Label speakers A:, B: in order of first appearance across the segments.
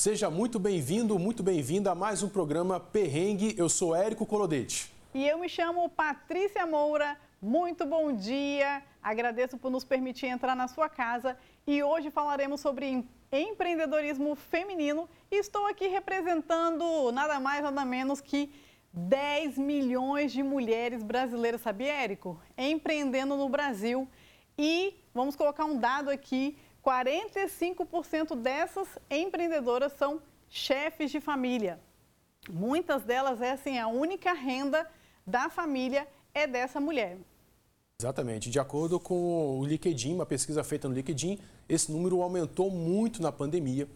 A: Seja muito bem-vindo, muito bem-vinda a mais um programa Perrengue. Eu sou Érico Colodete.
B: E eu me chamo Patrícia Moura. Muito bom dia. Agradeço por nos permitir entrar na sua casa e hoje falaremos sobre empreendedorismo feminino. Estou aqui representando nada mais, nada menos que 10 milhões de mulheres brasileiras, sabia, Érico? Empreendendo no Brasil. E vamos colocar um dado aqui 45% dessas empreendedoras são chefes de família. Muitas delas é assim, a única renda da família é dessa mulher.
A: Exatamente. De acordo com o LinkedIn, uma pesquisa feita no LinkedIn, esse número aumentou muito na pandemia.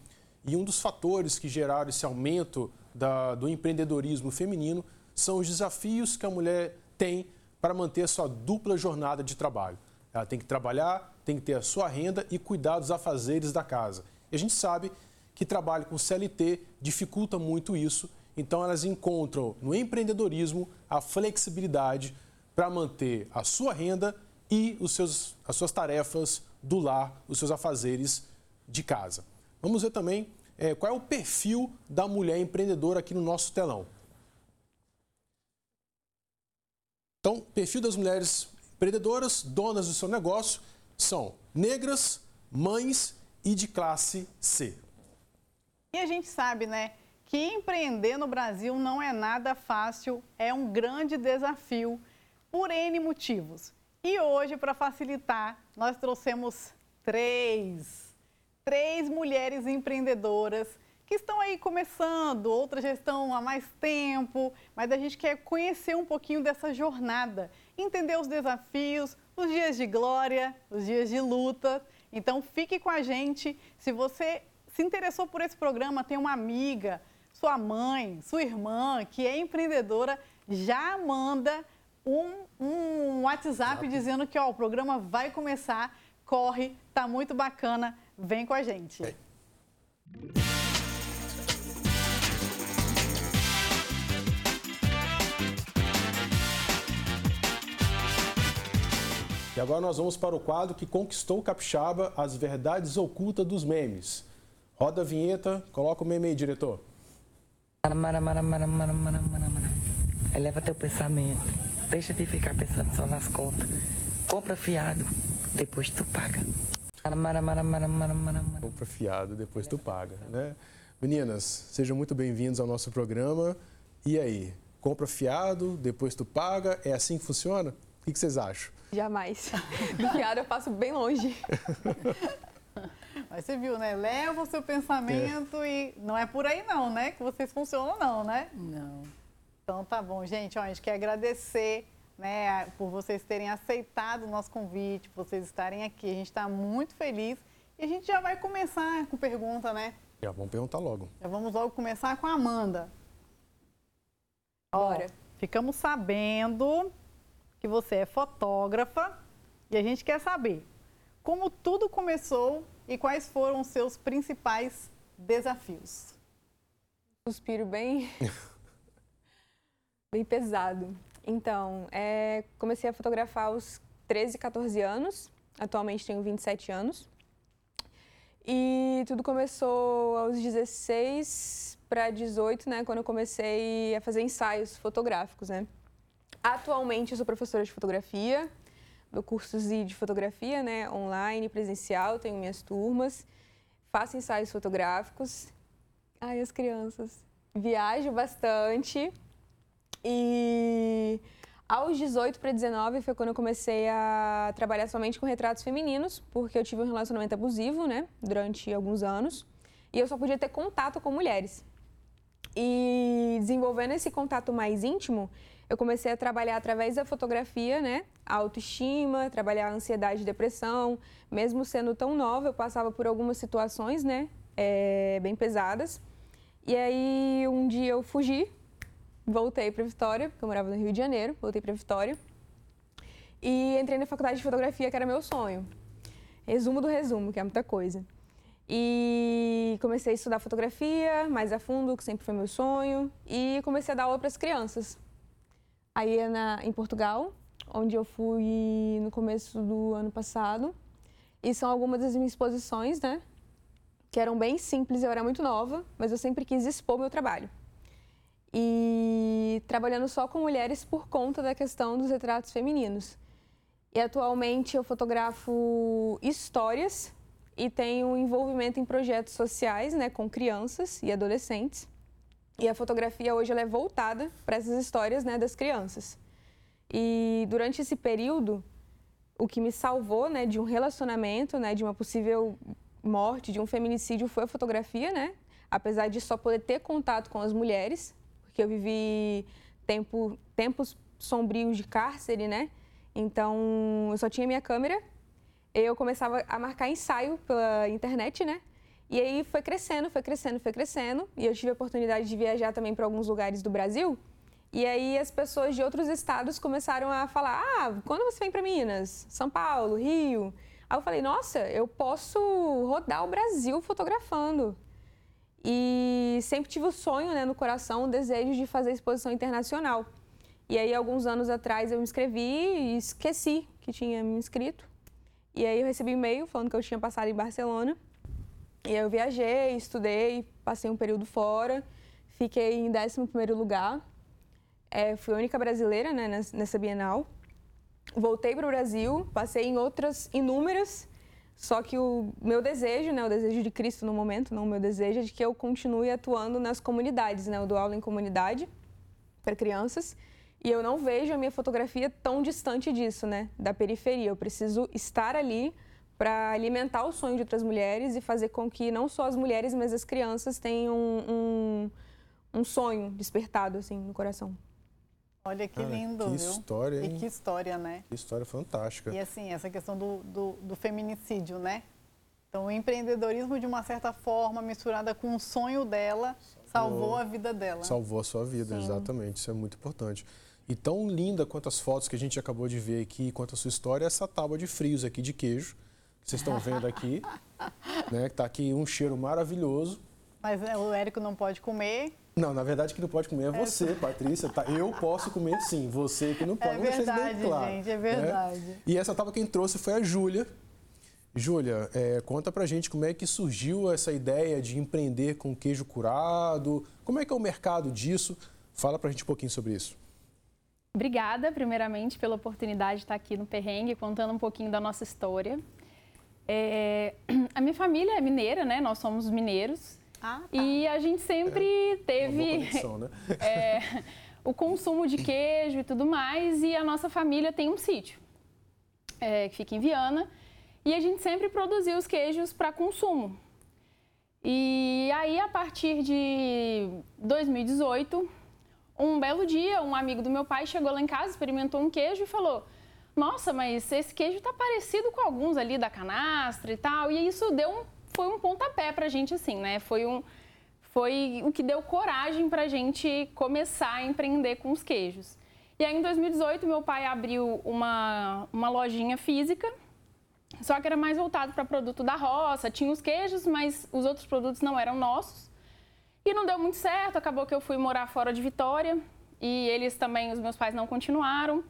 A: E um dos fatores que geraram esse aumento da, do empreendedorismo feminino são os desafios que a mulher tem para manter sua dupla jornada de trabalho. Ela tem que trabalhar, tem que ter a sua renda e cuidar dos afazeres da casa. E a gente sabe que trabalho com CLT dificulta muito isso, então elas encontram no empreendedorismo a flexibilidade para manter a sua renda e os seus, as suas tarefas do lar, os seus afazeres de casa. Vamos ver também é, qual é o perfil da mulher empreendedora aqui no nosso telão. Então, perfil das mulheres Empreendedoras, donas do seu negócio, são negras, mães e de classe C.
B: E a gente sabe, né, que empreender no Brasil não é nada fácil, é um grande desafio por N motivos. E hoje, para facilitar, nós trouxemos três, três mulheres empreendedoras que estão aí começando, outras já estão há mais tempo, mas a gente quer conhecer um pouquinho dessa jornada, entender os desafios, os dias de glória, os dias de luta. Então fique com a gente. Se você se interessou por esse programa, tem uma amiga, sua mãe, sua irmã que é empreendedora, já manda um, um WhatsApp Exato. dizendo que ó, o programa vai começar, corre, tá muito bacana, vem com a gente. É.
A: E agora nós vamos para o quadro que conquistou o capixaba, as verdades ocultas dos memes. Roda a vinheta, coloca o meme aí, diretor.
C: Eleva teu pensamento. Deixa de ficar pensando só nas contas. Compra fiado, depois tu paga.
A: Compra fiado, depois tu paga, né? Meninas, sejam muito bem-vindos ao nosso programa. E aí, compra fiado, depois tu paga? É assim que funciona? O que vocês acham?
D: Jamais. Do fiado eu passo bem longe.
B: Mas você viu, né? Leva o seu pensamento é. e não é por aí não, né? Que vocês funcionam não, né?
D: Não.
B: Então tá bom, gente. Ó, a gente quer agradecer né, por vocês terem aceitado o nosso convite, por vocês estarem aqui. A gente está muito feliz. E a gente já vai começar com pergunta, né?
A: Já vamos perguntar logo.
B: Já vamos logo começar com a Amanda.
D: Bora.
B: Ó, ficamos sabendo que você é fotógrafa e a gente quer saber como tudo começou e quais foram os seus principais desafios.
D: Suspiro bem, bem pesado. Então, é, comecei a fotografar aos 13, 14 anos. Atualmente tenho 27 anos. E tudo começou aos 16 para 18, né, quando eu comecei a fazer ensaios fotográficos, né? Atualmente eu sou professora de fotografia, dou cursos de fotografia, né, online, presencial, tenho minhas turmas, faço ensaios fotográficos. Ai, as crianças. Viajo bastante e aos 18 para 19 foi quando eu comecei a trabalhar somente com retratos femininos, porque eu tive um relacionamento abusivo, né, durante alguns anos, e eu só podia ter contato com mulheres. E desenvolvendo esse contato mais íntimo, eu comecei a trabalhar através da fotografia, né? A autoestima, trabalhar a ansiedade e depressão. Mesmo sendo tão nova, eu passava por algumas situações, né? É, bem pesadas. E aí, um dia eu fugi, voltei para Vitória, porque eu morava no Rio de Janeiro, voltei para Vitória. E entrei na faculdade de fotografia, que era meu sonho. Resumo do resumo, que é muita coisa. E comecei a estudar fotografia mais a fundo, que sempre foi meu sonho, e comecei a dar aula para as crianças. Aí é na, em Portugal, onde eu fui no começo do ano passado. E são algumas das minhas exposições, né? que eram bem simples, eu era muito nova, mas eu sempre quis expor meu trabalho. E trabalhando só com mulheres por conta da questão dos retratos femininos. E atualmente eu fotografo histórias e tenho envolvimento em projetos sociais, né, com crianças e adolescentes. E a fotografia hoje é voltada para essas histórias, né, das crianças. E durante esse período, o que me salvou, né, de um relacionamento, né, de uma possível morte, de um feminicídio, foi a fotografia, né? Apesar de só poder ter contato com as mulheres, porque eu vivi tempo, tempos sombrios de cárcere, né? Então, eu só tinha minha câmera. Eu começava a marcar ensaio pela internet, né? E aí foi crescendo, foi crescendo, foi crescendo. E eu tive a oportunidade de viajar também para alguns lugares do Brasil. E aí as pessoas de outros estados começaram a falar: ah, quando você vem para Minas? São Paulo, Rio? Aí eu falei: nossa, eu posso rodar o Brasil fotografando. E sempre tive o sonho né, no coração, o desejo de fazer exposição internacional. E aí, alguns anos atrás, eu me inscrevi e esqueci que tinha me inscrito. E aí, eu recebi um e-mail falando que eu tinha passado em Barcelona. E eu viajei, estudei, passei um período fora, fiquei em 11 lugar é, fui a única brasileira né, nessa Bienal. Voltei para o Brasil, passei em outras inúmeras, só que o meu desejo, né, o desejo de Cristo no momento, não o meu desejo, é de que eu continue atuando nas comunidades. Né? Eu dou aula em comunidade para crianças e eu não vejo a minha fotografia tão distante disso, né, da periferia. Eu preciso estar ali para alimentar o sonho de outras mulheres e fazer com que não só as mulheres, mas as crianças tenham um, um, um sonho despertado assim no coração.
B: Olha que lindo,
A: que
B: viu?
A: história, hein?
B: E que história, né?
A: Que história fantástica.
B: E assim, essa questão do, do, do, feminicídio, né? Então, o empreendedorismo, de uma certa forma, misturada com o sonho dela, salvou, salvou a vida dela.
A: Salvou a sua vida, Sim. exatamente. Isso é muito importante. E tão linda quanto as fotos que a gente acabou de ver aqui, quanto a sua história, é essa tábua de frios aqui de queijo, que vocês estão vendo aqui, né? Que tá aqui um cheiro maravilhoso.
B: Mas né, o Érico não pode comer,
A: não, na verdade, quem não pode comer é, é você, Patrícia. Tá? Eu posso comer sim, você que não pode. É
B: verdade, bem claro, gente, é né? verdade.
A: Né? E essa tábua quem trouxe foi a Júlia. Júlia, é, conta pra gente como é que surgiu essa ideia de empreender com queijo curado, como é que é o mercado disso? Fala pra gente um pouquinho sobre isso.
E: Obrigada, primeiramente, pela oportunidade de estar aqui no Perrengue, contando um pouquinho da nossa história. É, a minha família é mineira, né? Nós somos mineiros. Ah, tá. E a gente sempre é, teve conexão, né? é, o consumo de queijo e tudo mais. E a nossa família tem um sítio é, que fica em Viana. E a gente sempre produziu os queijos para consumo. E aí, a partir de 2018, um belo dia, um amigo do meu pai chegou lá em casa, experimentou um queijo e falou: Nossa, mas esse queijo tá parecido com alguns ali da canastra e tal. E isso deu um foi um pontapé para a gente, assim, né? Foi, um, foi o que deu coragem para a gente começar a empreender com os queijos. E aí, em 2018, meu pai abriu uma, uma lojinha física, só que era mais voltado para produto da roça. Tinha os queijos, mas os outros produtos não eram nossos. E não deu muito certo, acabou que eu fui morar fora de Vitória e eles também, os meus pais não continuaram.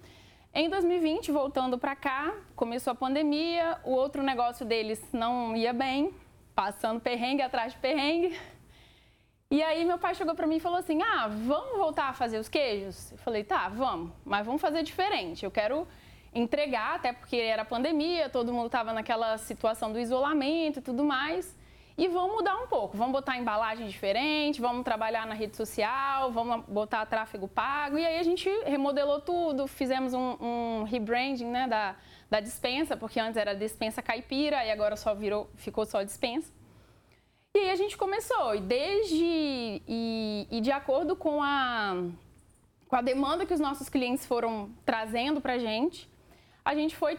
E: Em 2020, voltando para cá, começou a pandemia, o outro negócio deles não ia bem, passando perrengue atrás de perrengue. E aí meu pai chegou para mim e falou assim: "Ah, vamos voltar a fazer os queijos?" Eu falei: "Tá, vamos, mas vamos fazer diferente. Eu quero entregar, até porque era pandemia, todo mundo estava naquela situação do isolamento e tudo mais. E vamos mudar um pouco, vamos botar embalagem diferente, vamos trabalhar na rede social, vamos botar tráfego pago. E aí a gente remodelou tudo, fizemos um, um rebranding né, da, da dispensa, porque antes era dispensa caipira e agora só virou, ficou só dispensa. E aí a gente começou, e desde e, e de acordo com a, com a demanda que os nossos clientes foram trazendo para a gente, a gente foi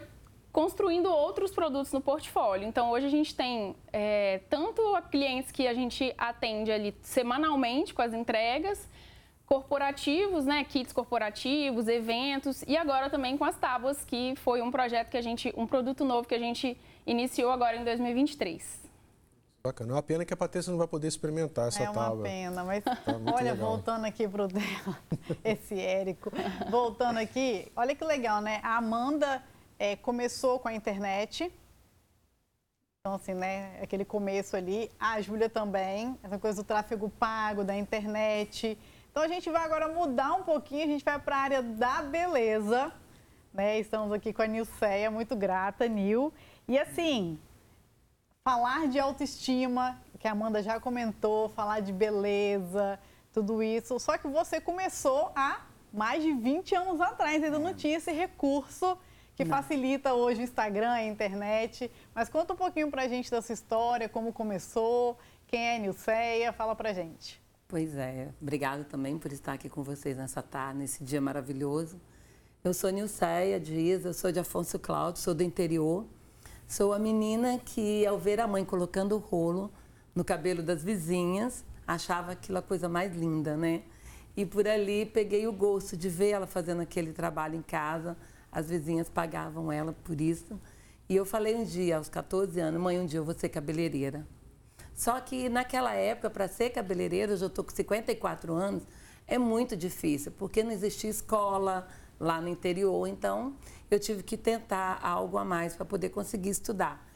E: construindo outros produtos no portfólio. Então, hoje a gente tem é, tanto clientes que a gente atende ali semanalmente com as entregas, corporativos, né, kits corporativos, eventos e agora também com as tábuas, que foi um projeto que a gente, um produto novo que a gente iniciou agora em 2023.
A: Bacana. É uma pena que a Patrícia não vai poder experimentar essa tábua.
B: É uma pena, mas tá olha, legal. voltando aqui pro dela, esse Érico, voltando aqui, olha que legal, né? A Amanda é, começou com a internet, Então, assim, né, aquele começo ali. A Júlia também, essa coisa do tráfego pago, da internet. Então, a gente vai agora mudar um pouquinho, a gente vai para a área da beleza. Né? Estamos aqui com a Nilceia, muito grata, Nil. E, assim, falar de autoestima, que a Amanda já comentou, falar de beleza, tudo isso. Só que você começou há mais de 20 anos atrás, ainda não tinha esse recurso que Não. facilita hoje o Instagram, a internet. Mas conta um pouquinho pra gente dessa história, como começou, quem é Nilceia, fala pra gente.
F: Pois é, obrigada também por estar aqui com vocês nessa tarde, nesse dia maravilhoso. Eu sou Nilceia Dias, eu sou de Afonso Cláudio, sou do interior. Sou a menina que, ao ver a mãe colocando o rolo no cabelo das vizinhas, achava aquilo a coisa mais linda, né? E por ali peguei o gosto de ver ela fazendo aquele trabalho em casa, as vizinhas pagavam ela por isso. E eu falei um dia, aos 14 anos, mãe, um dia eu vou ser cabeleireira. Só que naquela época, para ser cabeleireira, eu já estou com 54 anos, é muito difícil, porque não existia escola lá no interior, então eu tive que tentar algo a mais para poder conseguir estudar.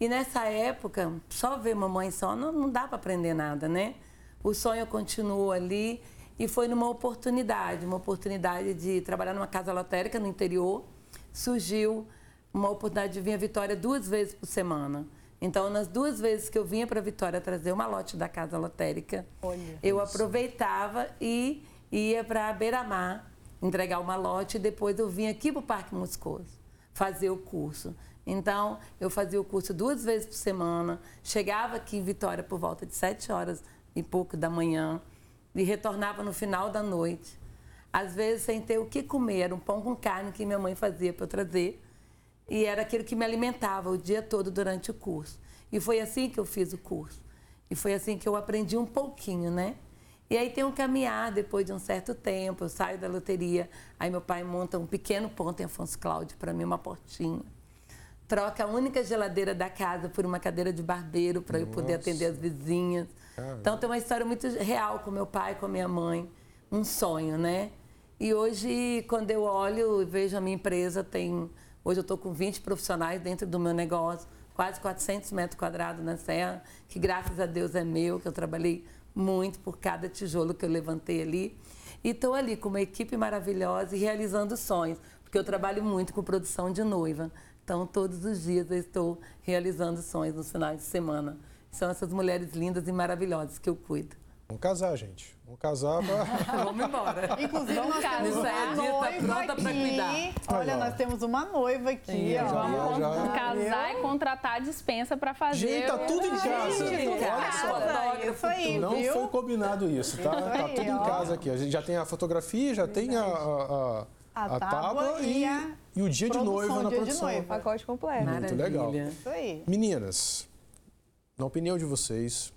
F: E nessa época, só ver mamãe só não, não dá para aprender nada, né? O sonho continuou ali e foi numa oportunidade, uma oportunidade de trabalhar numa casa lotérica no interior. Surgiu uma oportunidade de vir a Vitória duas vezes por semana. Então, nas duas vezes que eu vinha para Vitória trazer uma lote da casa lotérica, Olha eu isso. aproveitava e ia para Beira-Mar entregar uma lote e depois eu vinha aqui para o Parque Moscoso fazer o curso. Então, eu fazia o curso duas vezes por semana, chegava aqui em Vitória por volta de sete horas e pouco da manhã, e retornava no final da noite. Às vezes sem ter o que comer, era um pão com carne que minha mãe fazia para eu trazer. E era aquilo que me alimentava o dia todo durante o curso. E foi assim que eu fiz o curso. E foi assim que eu aprendi um pouquinho, né? E aí tem um caminhar depois de um certo tempo, eu saio da loteria, aí meu pai monta um pequeno ponto em Afonso Cláudio para mim, uma portinha. Troca a única geladeira da casa por uma cadeira de barbeiro para eu poder atender as vizinhas. Então tem uma história muito real com meu pai, com a minha mãe, um sonho, né? E hoje, quando eu olho e vejo a minha empresa, tem. Hoje eu estou com 20 profissionais dentro do meu negócio, quase 400 metros quadrados na Serra, que graças a Deus é meu, que eu trabalhei muito por cada tijolo que eu levantei ali. E estou ali com uma equipe maravilhosa e realizando sonhos, porque eu trabalho muito com produção de noiva. Então, todos os dias eu estou realizando sonhos nos finais de semana. São essas mulheres lindas e maravilhosas que eu cuido.
A: Vamos casar, gente. Vamos casar pra...
F: Vamos embora.
B: Inclusive, nós temos uma tá noiva aqui. Olha, nós temos uma noiva aqui. Sim, ó.
E: Vamos já... casar e contratar a dispensa para fazer.
A: Gente, tá tudo em casa. Gente, Olha só. Isso aí, Não viu? foi combinado isso, tá? Isso tá tudo ó. em casa aqui. A gente já tem a fotografia, já Verdade. tem a, a, a, a tábua e, e, e, o dia de noiva na produção. De
D: Pacote completo.
A: Muito Maravilha. legal. Isso aí. Meninas, na opinião de vocês,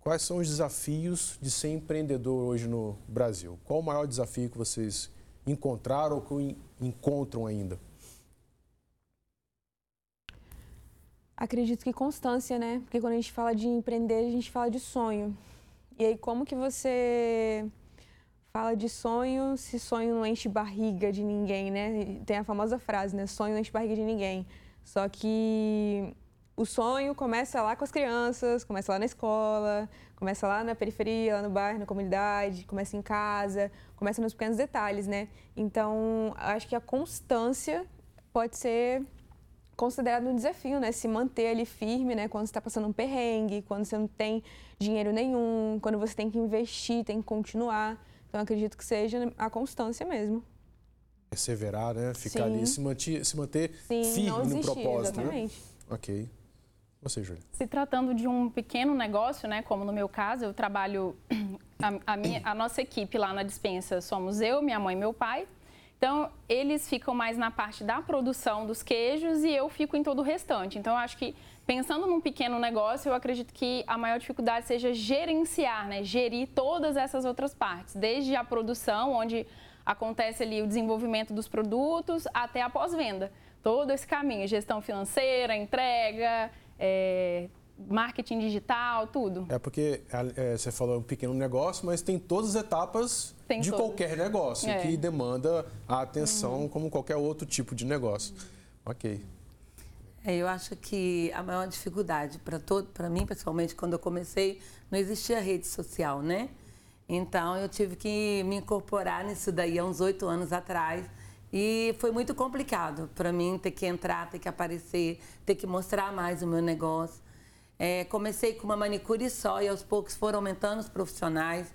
A: quais são os desafios de ser empreendedor hoje no Brasil? Qual o maior desafio que vocês encontraram ou que encontram ainda?
D: Acredito que constância, né? Porque quando a gente fala de empreender, a gente fala de sonho. E aí, como que você fala de sonho se sonho não enche barriga de ninguém, né? Tem a famosa frase, né? Sonho não enche barriga de ninguém. Só que o sonho começa lá com as crianças, começa lá na escola, começa lá na periferia, lá no bairro, na comunidade, começa em casa, começa nos pequenos detalhes, né? Então, acho que a constância pode ser considerado um desafio, né? Se manter ali firme, né? Quando você está passando um perrengue, quando você não tem dinheiro nenhum, quando você tem que investir, tem que continuar. Então, acredito que seja a constância mesmo.
A: Perseverar, né? Ficar Sim. ali, se manter, se manter Sim, firme no propósito, né? exatamente. né? Ok. Você, Júlia?
E: Se tratando de um pequeno negócio, né, como no meu caso, eu trabalho, a, a, minha, a nossa equipe lá na dispensa somos eu, minha mãe e meu pai. Então, eles ficam mais na parte da produção dos queijos e eu fico em todo o restante. Então, eu acho que, pensando num pequeno negócio, eu acredito que a maior dificuldade seja gerenciar, né? Gerir todas essas outras partes, desde a produção, onde acontece ali o desenvolvimento dos produtos, até a pós-venda. Todo esse caminho, gestão financeira, entrega, é, marketing digital, tudo.
A: É porque é, você falou um pequeno negócio, mas tem todas as etapas tem de todos. qualquer negócio é. que demanda a atenção uhum. como qualquer outro tipo de negócio. Uhum. Ok.
F: É, eu acho que a maior dificuldade para todo, para mim pessoalmente, quando eu comecei, não existia rede social, né? Então eu tive que me incorporar nisso daí há uns oito anos atrás. E foi muito complicado para mim ter que entrar, ter que aparecer, ter que mostrar mais o meu negócio. É, comecei com uma manicure só e aos poucos foram aumentando os profissionais.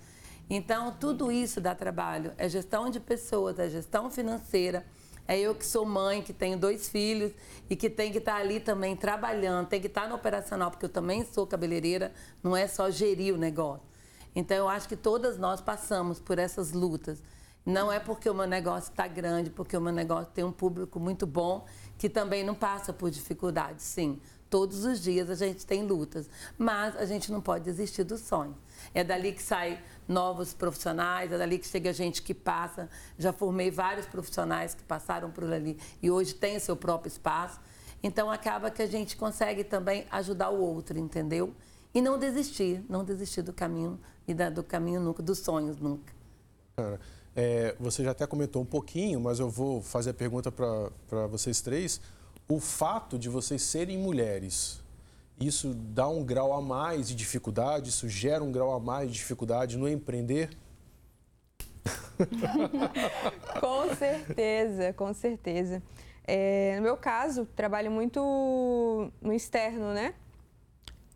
F: Então, tudo isso dá trabalho. É gestão de pessoas, é gestão financeira. É eu que sou mãe, que tenho dois filhos e que tem que estar ali também trabalhando, tem que estar no operacional, porque eu também sou cabeleireira, não é só gerir o negócio. Então, eu acho que todas nós passamos por essas lutas. Não é porque o meu negócio está grande, porque o meu negócio tem um público muito bom, que também não passa por dificuldades, sim. Todos os dias a gente tem lutas, mas a gente não pode desistir do sonho. É dali que sai novos profissionais, é dali que chega gente que passa. Já formei vários profissionais que passaram por ali e hoje tem seu próprio espaço. Então acaba que a gente consegue também ajudar o outro, entendeu? E não desistir, não desistir do caminho e da, do caminho nunca, dos sonhos nunca.
A: Cara, é, você já até comentou um pouquinho, mas eu vou fazer a pergunta para vocês três. O fato de vocês serem mulheres, isso dá um grau a mais de dificuldade, isso gera um grau a mais de dificuldade no empreender?
D: com certeza, com certeza. É, no meu caso, trabalho muito no externo, né?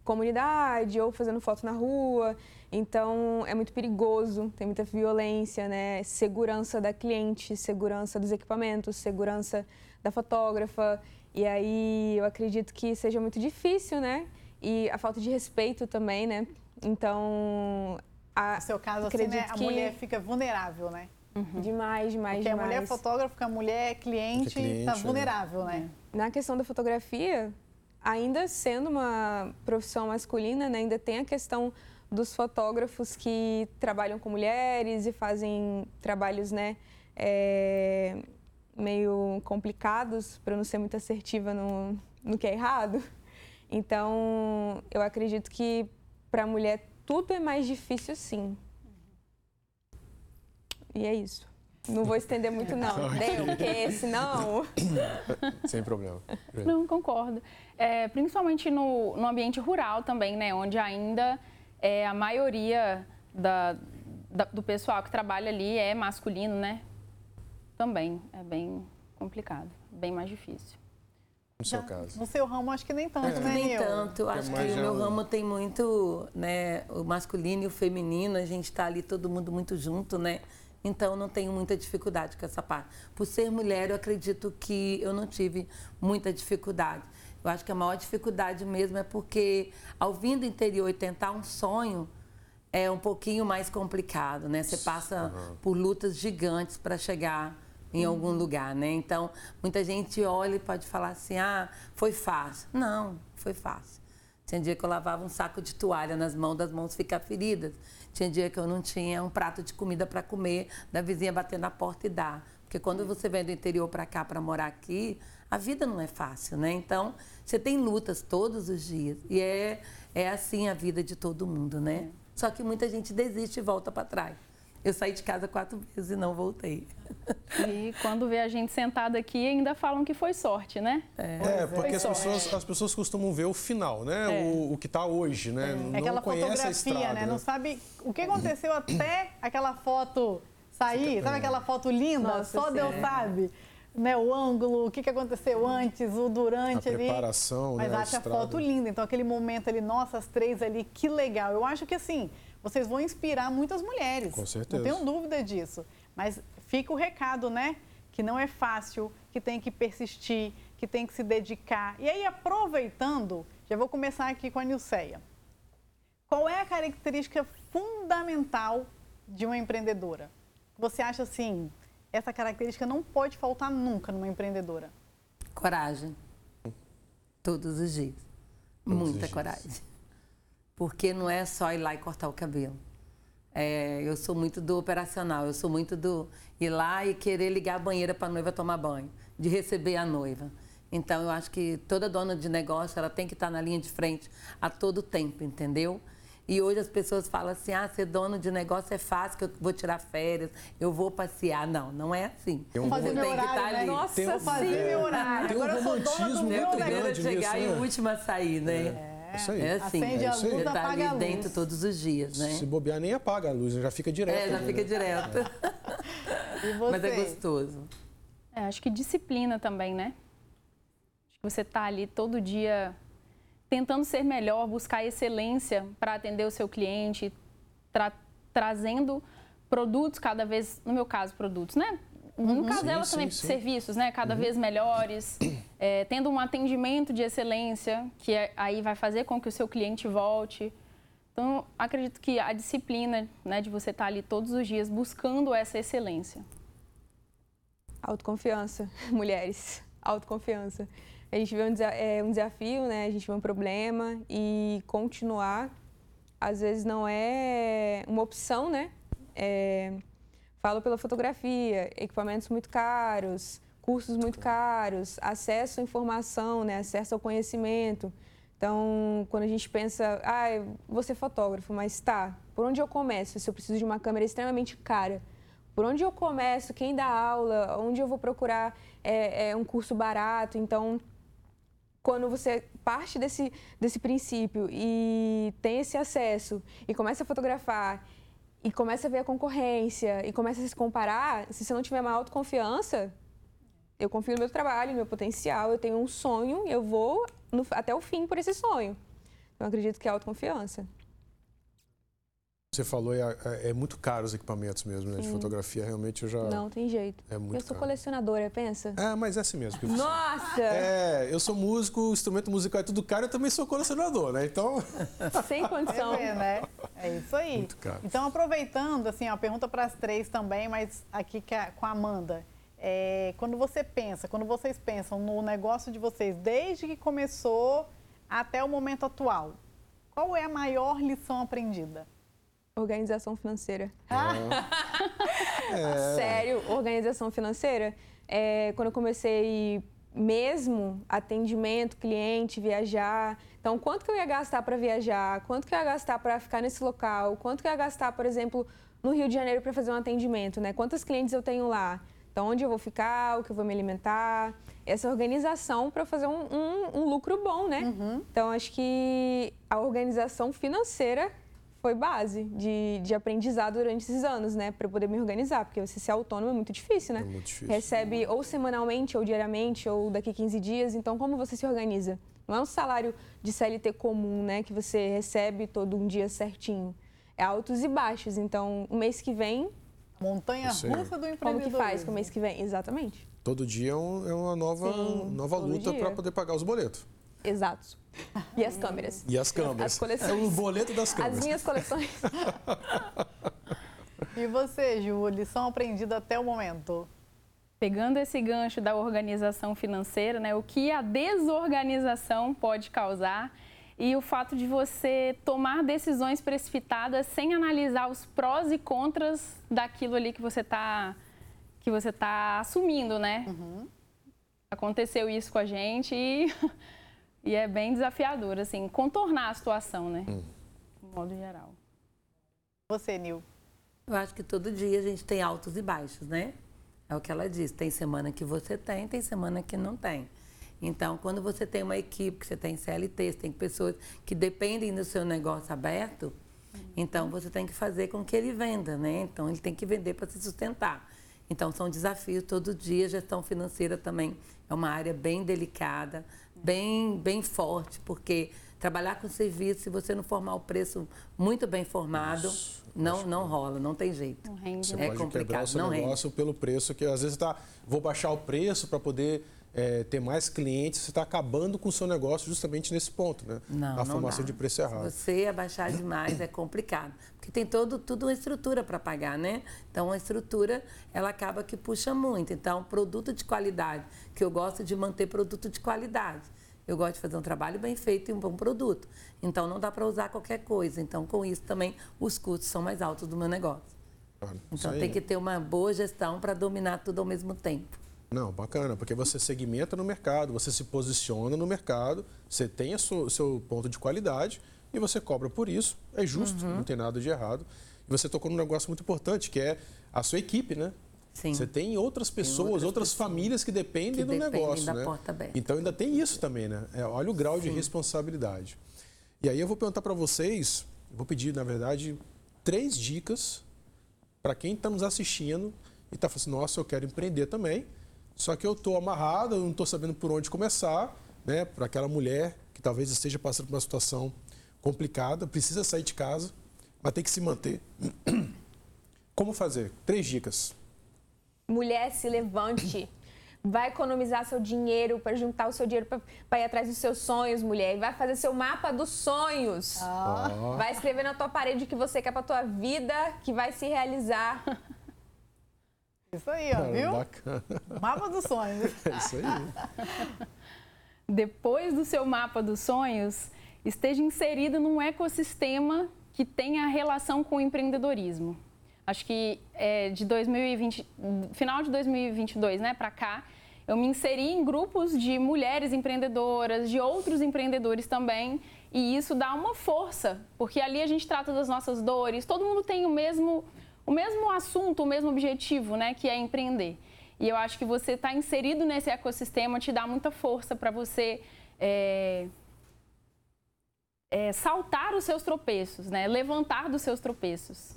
D: Comunidade ou fazendo foto na rua. Então é muito perigoso, tem muita violência, né? Segurança da cliente, segurança dos equipamentos, segurança da fotógrafa. E aí eu acredito que seja muito difícil, né? E a falta de respeito também, né? Então.
B: A, no seu caso, assim, né? a mulher fica vulnerável, né?
D: Uhum. Demais, demais,
B: Porque
D: demais.
B: a mulher fotógrafa, a mulher cliente, está vulnerável, né?
D: Na questão da fotografia, ainda sendo uma profissão masculina, né, ainda tem a questão dos fotógrafos que trabalham com mulheres e fazem trabalhos, né, é, meio complicados, para não ser muito assertiva no, no que é errado. Então, eu acredito que para a mulher tudo é mais difícil, sim. E é isso. Não vou estender muito, não. Deu, porque senão.
A: Sem problema.
E: Não, concordo. É, principalmente no, no ambiente rural também, né? Onde ainda é, a maioria da, da, do pessoal que trabalha ali é masculino, né? Também é bem complicado, bem mais difícil.
A: No seu caso.
B: No seu ramo, acho que nem tanto, é. né,
F: Nem tanto. Acho que o meu ramo tem muito, né? O masculino e o feminino, a gente está ali todo mundo muito junto, né? Então, não tenho muita dificuldade com essa parte. Por ser mulher, eu acredito que eu não tive muita dificuldade. Eu acho que a maior dificuldade mesmo é porque, ao vir do interior e tentar um sonho, é um pouquinho mais complicado, né? Você passa uhum. por lutas gigantes para chegar em algum lugar, né? Então, muita gente olha e pode falar assim: ah, foi fácil. Não, foi fácil. Tinha dia que eu lavava um saco de toalha nas mãos, das mãos ficar feridas. Tinha dia que eu não tinha um prato de comida para comer, da vizinha bater na porta e dar. Porque quando você vem do interior para cá para morar aqui, a vida não é fácil, né? Então, você tem lutas todos os dias. E é, é assim a vida de todo mundo, né? É. Só que muita gente desiste e volta para trás. Eu saí de casa quatro vezes e não voltei.
E: E quando vê a gente sentado aqui, ainda falam que foi sorte, né?
A: É, é porque as pessoas, as pessoas costumam ver o final, né? É. O, o, que está hoje, né? É.
B: Não aquela fotografia, estrada, né? Não sabe o que aconteceu até aquela foto sair. Sabe aquela foto linda? Nossa, Só Deus sabe. Né, o ângulo, o que, que aconteceu antes, o durante
A: a
B: ali.
A: preparação,
B: Mas
A: né,
B: acha a, a foto linda. Então, aquele momento ali, nossa, as três ali, que legal. Eu acho que assim, vocês vão inspirar muitas mulheres.
A: Com certeza.
B: Não tenho dúvida disso. Mas fica o recado, né? Que não é fácil, que tem que persistir, que tem que se dedicar. E aí, aproveitando, já vou começar aqui com a Nilceia. Qual é a característica fundamental de uma empreendedora? Você acha assim, essa característica não pode faltar nunca numa empreendedora?
F: Coragem. Todos os dias. Todos Muita os dias. coragem porque não é só ir lá e cortar o cabelo. É, eu sou muito do operacional, eu sou muito do ir lá e querer ligar a banheira para a noiva tomar banho, de receber a noiva. Então, eu acho que toda dona de negócio ela tem que estar na linha de frente a todo tempo, entendeu? E hoje as pessoas falam assim: ah, ser dono de negócio é fácil, que eu vou tirar férias, eu vou passear. Não, não é assim.
B: Tem um fazer meu horário, que tá né? Nossa, tem um, fazer meu horário.
A: Tem um
B: Agora
A: romantismo muito
F: grande
A: primeiro
F: a chegar
A: nisso,
F: e o
A: né?
F: último a sair, né?
B: É.
A: Isso aí.
F: É assim,
B: Acende a luz,
F: você tá
B: apaga a
F: ali
B: luz.
F: dentro todos os dias, né?
A: Se bobear, nem apaga a luz, já fica direto.
F: É, já
A: né?
F: fica direto.
B: E você?
F: Mas é gostoso.
E: É, acho que disciplina também, né? Acho que você tá ali todo dia tentando ser melhor, buscar excelência para atender o seu cliente, tra trazendo produtos cada vez, no meu caso, produtos, né? No caso
A: Sim,
E: dela
A: sim,
E: também,
A: sim.
E: serviços, né? Cada vez melhores, é, tendo um atendimento de excelência, que é- aí vai fazer com que o seu cliente volte. Então, acredito que a disciplina, né, de você estar ali todos os dias buscando essa excelência.
D: Autoconfiança, mulheres. Autoconfiança. A gente vê um, é, um desafio, né? A gente vê um problema e continuar, às vezes, não é uma opção, né? É, falo pela fotografia, equipamentos muito caros, cursos muito caros, acesso à informação, né? Acesso ao conhecimento. Então, quando a gente pensa, ah, vou ser fotógrafo, mas tá, por onde eu começo se eu preciso de uma câmera extremamente cara? Por onde eu começo? Quem dá aula? Onde eu vou procurar é, é, um curso barato? Então, quando você parte desse, desse princípio e tem esse acesso e começa a fotografar e começa a ver a concorrência e começa a se comparar, se você não tiver uma autoconfiança, eu confio no meu trabalho, no meu potencial, eu tenho um sonho e eu vou no- até o fim por esse sonho. Então, acredito que é autoconfiança.
A: Você falou, é, é- é muito caro os equipamentos mesmo, né? De fotografia, realmente eu já...
D: Não tem jeito.
A: É muito
D: eu sou
A: caro.
D: colecionadora, pensa?
A: É, mas é assim mesmo.
D: Nossa!
A: É, eu sou músico, instrumento musical é tudo caro, eu também sou colecionador, né? Então,
D: Sem condição.
B: É, né? É isso aí.
A: Muito caro.
B: Então, aproveitando, assim, ó, pergunta para as três também, mas aqui a- com a Amanda. É, quando você pensa, quando vocês pensam no negócio de vocês, desde que começou até o momento atual, qual é a maior lição aprendida?
D: Organização financeira.
A: é,
D: Sério, organização financeira. É, quando eu comecei mesmo atendimento, cliente, viajar. Então, quanto que eu ia gastar para viajar? Quanto que eu ia gastar para ficar nesse local? Quanto que eu ia gastar, por exemplo, no Rio de Janeiro para fazer um atendimento, né? Quantos clientes eu tenho lá? Então, onde eu vou ficar? O que eu vou me alimentar? Essa organização para fazer um, um- um lucro bom, né? Então, acho que a organização financeira foi base de, de aprendizado durante esses anos, né? Para poder me organizar, porque você ser autônomo é muito difícil, né?
A: É muito difícil.
D: Recebe ou semanalmente, ou diariamente, ou daqui 15 dias. Então, como você se organiza? Não é um salário de CLT comum, né? Que você recebe todo um dia certinho. É altos e baixos. Então, o mês que vem,
B: Montanha russa do
D: como
B: empreendedorismo.
D: que faz com o mês que vem? Exatamente.
A: todo dia é, é uma nova,
D: Sim,
A: nova luta para poder pagar os boletos.
D: Exato. E as câmeras.
A: E as câmeras.
D: As coleções.
A: É o boleto das câmeras.
D: As minhas coleções.
B: E você, Ju, lição aprendida até o momento?
E: Pegando esse gancho da organização financeira, né, o que a desorganização pode causar e o fato de você tomar decisões precipitadas sem analisar os prós e contras daquilo ali que você está que você tá assumindo, né? Aconteceu isso com a gente e, e é bem desafiador, assim, contornar a situação, né? De modo geral.
B: Você, Nil.
F: Eu acho que todo dia a gente tem altos e baixos, né? É o que ela diz. Tem semana que você tem, tem semana que não tem. Então, quando você tem uma equipe, que você tem CLT, você tem pessoas que dependem do seu negócio aberto, então você tem que fazer com que ele venda, né? Então, ele tem que vender para se sustentar. Então, são desafios todo dia. Gestão financeira também é uma área bem delicada, bem, bem forte, porque trabalhar com serviço, se você não formar o preço muito bem formado, não, não rola, não tem jeito.
E: Não rende,
A: Você
E: né?
F: É
A: pode quebrar
F: complicado,
A: o seu
F: não rende.
A: negócio pelo preço, que às vezes tá, vou baixar o preço para poder é, ter mais clientes, você está acabando com o seu negócio justamente nesse ponto, né?
F: Não,
A: A formação de preço errado.
F: Se você abaixar demais é complicado, porque tem todo tudo uma estrutura para pagar, né? Então a estrutura ela acaba que puxa muito. Então produto de qualidade, que eu gosto de manter produto de qualidade. Eu gosto de fazer um trabalho bem feito e um bom produto. Então não dá para usar qualquer coisa. Então com isso também os custos são mais altos do meu negócio.
A: Claro,
F: Então tem que ter uma boa gestão para dominar tudo ao mesmo tempo.
A: Não, bacana, porque você segmenta no mercado, você se posiciona no mercado, você tem o seu, seu ponto de qualidade e você cobra por isso. É justo, uhum. não tem nada de errado. E você tocou num negócio muito importante, que é a sua equipe, né? Sim. Você tem outras pessoas, tem outras, outras pessoas famílias que dependem que do dependem negócio, da né? Porta aberta. Então ainda tem isso também, né? É, olha o grau Sim. de responsabilidade. E aí eu vou perguntar para vocês, vou pedir, na verdade, três dicas para quem está nos assistindo e está falando assim, nossa, eu quero empreender também, só que eu estou amarrado, eu não estou sabendo por onde começar, né? Para aquela mulher que talvez esteja passando por uma situação complicada, precisa sair de casa, mas tem que se manter. Como fazer? Três dicas.
D: Mulher, se levante. Vai economizar seu dinheiro para juntar o seu dinheiro para ir atrás dos seus sonhos, mulher. E vai fazer seu mapa dos sonhos. Oh. Vai escrever na tua parede o que você quer para tua vida, que vai se realizar.
B: Isso aí, ó, viu? Bacana. Mapa dos sonhos.
A: É isso aí.
E: Depois do seu mapa dos sonhos, esteja inserido num ecossistema que tenha relação com o empreendedorismo. Acho que é, de 2020, final de 2022, né, para cá, eu me inseri em grupos de mulheres empreendedoras, de outros empreendedores também, e isso dá uma força, porque ali a gente trata das nossas dores, todo mundo tem o mesmo, o mesmo assunto, o mesmo objetivo, né, que é empreender. E eu acho que você estar tá inserido nesse ecossistema te dá muita força para você é, é, saltar os seus tropeços, né, levantar dos seus tropeços.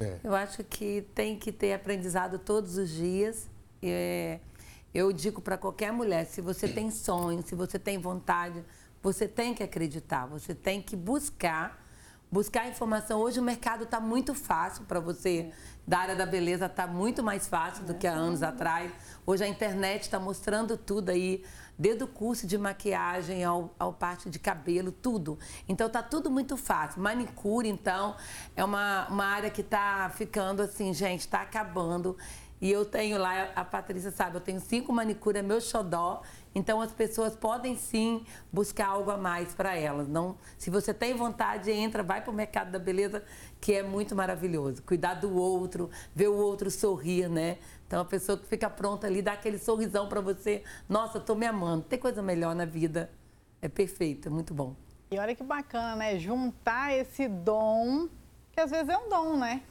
F: É. Eu acho que tem que ter aprendizado todos os dias. É, eu digo para qualquer mulher: se você tem sonho, se você tem vontade, você tem que acreditar, você tem que buscar. Buscar informação. Hoje o mercado está muito fácil para você, da área da beleza, está muito mais fácil do que há anos atrás. Hoje a internet está mostrando tudo aí desde o curso de maquiagem ao, ao parte de cabelo, tudo. Então tá tudo muito fácil. Manicure, então, é uma, uma área que tá ficando assim, gente, está acabando. E eu tenho lá, a Patrícia sabe, eu tenho cinco manicures, é meu xodó. Então as pessoas podem sim buscar algo a mais para elas. Não, se você tem vontade, entra, vai para o mercado da beleza, que é muito maravilhoso. Cuidar do outro, ver o outro sorrir, né? Então, a pessoa que fica pronta ali, dá aquele sorrisão para você. Nossa, estou me amando. Tem coisa melhor na vida. É perfeito, é muito bom.
B: E olha que bacana, né? Juntar esse dom, que às vezes é um dom, né?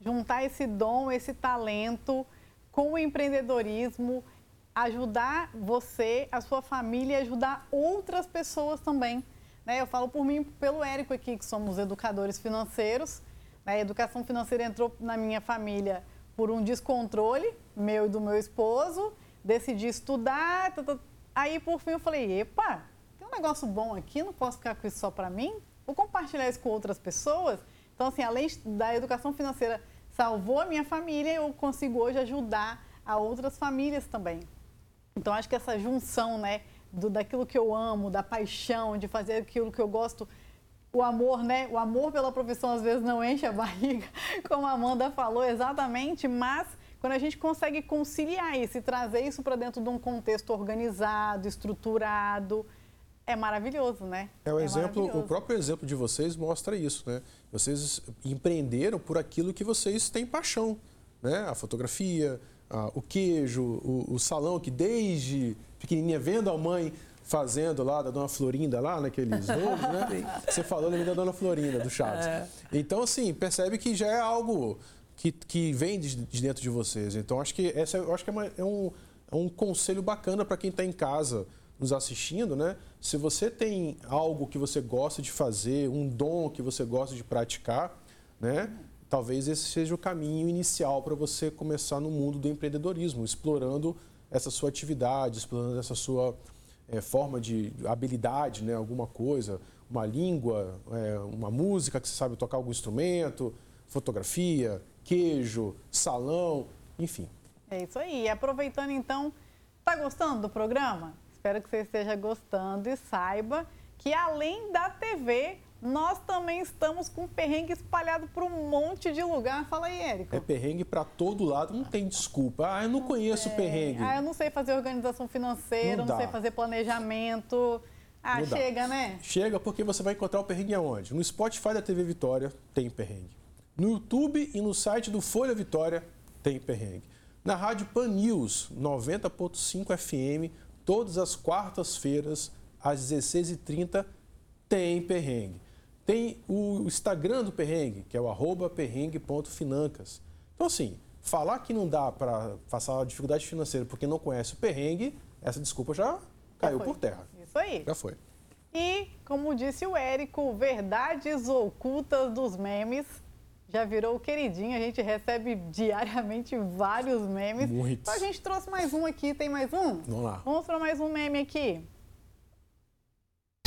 B: Juntar esse dom, esse talento com o empreendedorismo, ajudar você, a sua família, ajudar outras pessoas também. Né? Eu falo por mim, pelo Érico aqui, que somos educadores financeiros. Né? A educação financeira entrou na minha família por um descontrole meu e do meu esposo, decidi estudar. Tá, tá. Aí, por fim, eu falei: epa, tem um negócio bom aqui, não posso ficar com isso só para mim, vou compartilhar isso com outras pessoas. Então, assim, além da educação financeira salvou a minha família, eu consigo hoje ajudar a outras famílias também. Então, acho que essa junção, né, do, daquilo que eu amo, da paixão, de fazer aquilo que eu gosto, o amor, né? O amor pela profissão às vezes não enche a barriga, como a Amanda falou exatamente, mas quando a gente consegue conciliar isso e trazer isso para dentro de um contexto organizado, estruturado, é maravilhoso, né?
A: É o é exemplo, o próprio exemplo de vocês mostra isso, né? Vocês empreenderam por aquilo que vocês têm paixão, né? A fotografia, a, o queijo, o, o salão que desde pequenininha vendo a mãe fazendo lá da Dona Florinda lá naqueles rolos, né? Você falou da Dona Florinda do Chaves. É. Então, assim, percebe que já é algo que, que vem de, de dentro de vocês. Então, acho que essa eu acho que é, uma, é um, é um conselho bacana para quem está em casa nos assistindo, né? Se você tem algo que você gosta de fazer, um dom que você gosta de praticar, né? Talvez esse seja o caminho inicial para você começar no mundo do empreendedorismo, explorando essa sua atividade, explorando essa sua é, forma de habilidade, né, alguma coisa, uma língua, é, uma música que você sabe tocar algum instrumento, fotografia, queijo, salão, enfim.
B: É isso aí. Aproveitando então, tá gostando do programa? Espero que você esteja gostando e saiba que além da TV, nós também estamos com perrengue espalhado por um monte de lugar. Fala aí, Érico.
A: É perrengue para todo lado, não tem desculpa. Ah, eu não, não conheço é. perrengue.
B: Ah, eu não sei fazer organização financeira, não, não sei fazer planejamento. Ah, não chega, dá. né?
A: Chega porque você vai encontrar o perrengue aonde? No Spotify da TV Vitória tem perrengue. No YouTube e no site do Folha Vitória tem perrengue. Na Rádio Pan News 90.5 FM, todas as quartas-feiras, às 16h30, Tem perrengue. Tem o Instagram do perrengue, que é o arroba perrengue.financas. Então, assim, falar que não dá para passar dificuldade financeira porque não conhece o perrengue, essa desculpa já caiu
B: já
A: por terra.
B: Isso aí.
A: Já foi.
B: E, como disse o Érico, verdades ocultas dos memes já virou queridinho. A gente recebe diariamente vários memes.
A: Muitos.
B: Então a gente trouxe mais um aqui. Tem mais um?
A: Vamos lá.
B: Vamos para mais um meme aqui.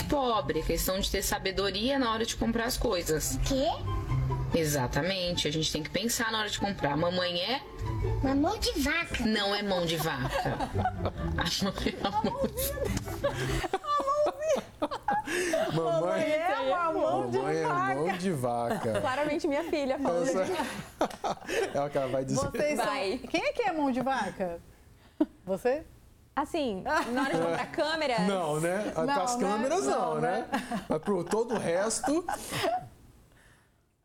G: Pobre, questão de ter sabedoria na hora de comprar as coisas.
H: Quê?
G: Exatamente, a gente tem que pensar na hora de comprar. Mamãe é?
H: Uma mão de vaca.
G: Não é mão de vaca. A mãe é a mão
A: Mamãe
B: é uma mão de
A: Mamãe é
B: vaca.
A: mão de vaca.
D: Claramente minha filha falando.
A: É o que ela vai dizer.
B: Vocês são... Quem é que é mão de vaca? Você?
D: Assim, na hora de comprar câmera.
A: Não, né?
B: Não,
A: Para as
B: né?
A: câmeras, não,
B: Não,
A: né? Mas pro todo o resto.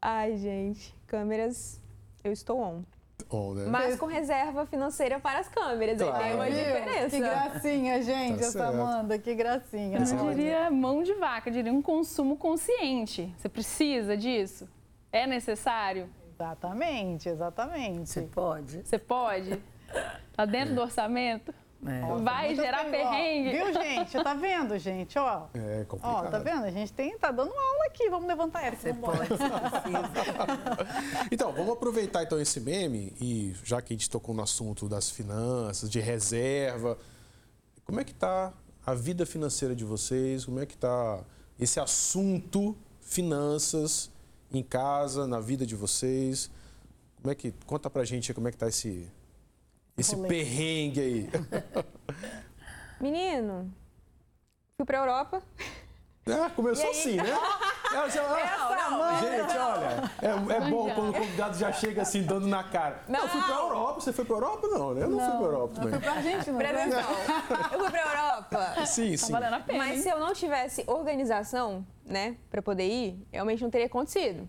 D: Ai, gente, câmeras, eu estou on.
A: On, né?
D: Mas com reserva financeira para as câmeras, aí tem uma
A: Claro.
D: diferença.
B: Que gracinha, gente,
A: Tá
B: essa
A: certo.
B: Amanda. Que gracinha.
E: Eu não diria mão de vaca, eu diria um consumo consciente. Você precisa disso? É necessário?
B: Exatamente, exatamente.
F: Você pode.
E: Você pode? Tá dentro do orçamento?
F: É.
E: Vai gerar.
B: Ó,
E: perrengue?
B: Viu, gente? Tá vendo, gente? Ó.
A: É complicado.
B: Ó, tá vendo? A gente tem, tá dando aula aqui. Vamos levantar ela.
F: Você pode, precisa.
A: Então, vamos aproveitar então esse meme e já que a gente tocou no assunto das finanças, de reserva, como é que tá a vida financeira de vocês? Como é que tá esse assunto finanças em casa, na vida de vocês? Como é que conta pra gente aí como é que tá esse esse
B: Rolê.
A: perrengue aí?
D: Menino, fui pra Europa.
A: Ah, começou assim, né? É, já- ah, Gente, olha, é, é bom quando o convidado já chega assim, dando na cara. Não, eu fui pra Europa. Você foi pra Europa? Não, né? Eu não, fui pra Europa
B: Eu fui
A: também.
B: pra Argentina.
D: Presta
B: né?
D: Eu fui pra Europa.
A: Sim, sim.
E: Tá valendo a pena,
D: Mas
E: hein?
D: se eu não tivesse organização, né, pra poder ir, realmente não teria acontecido.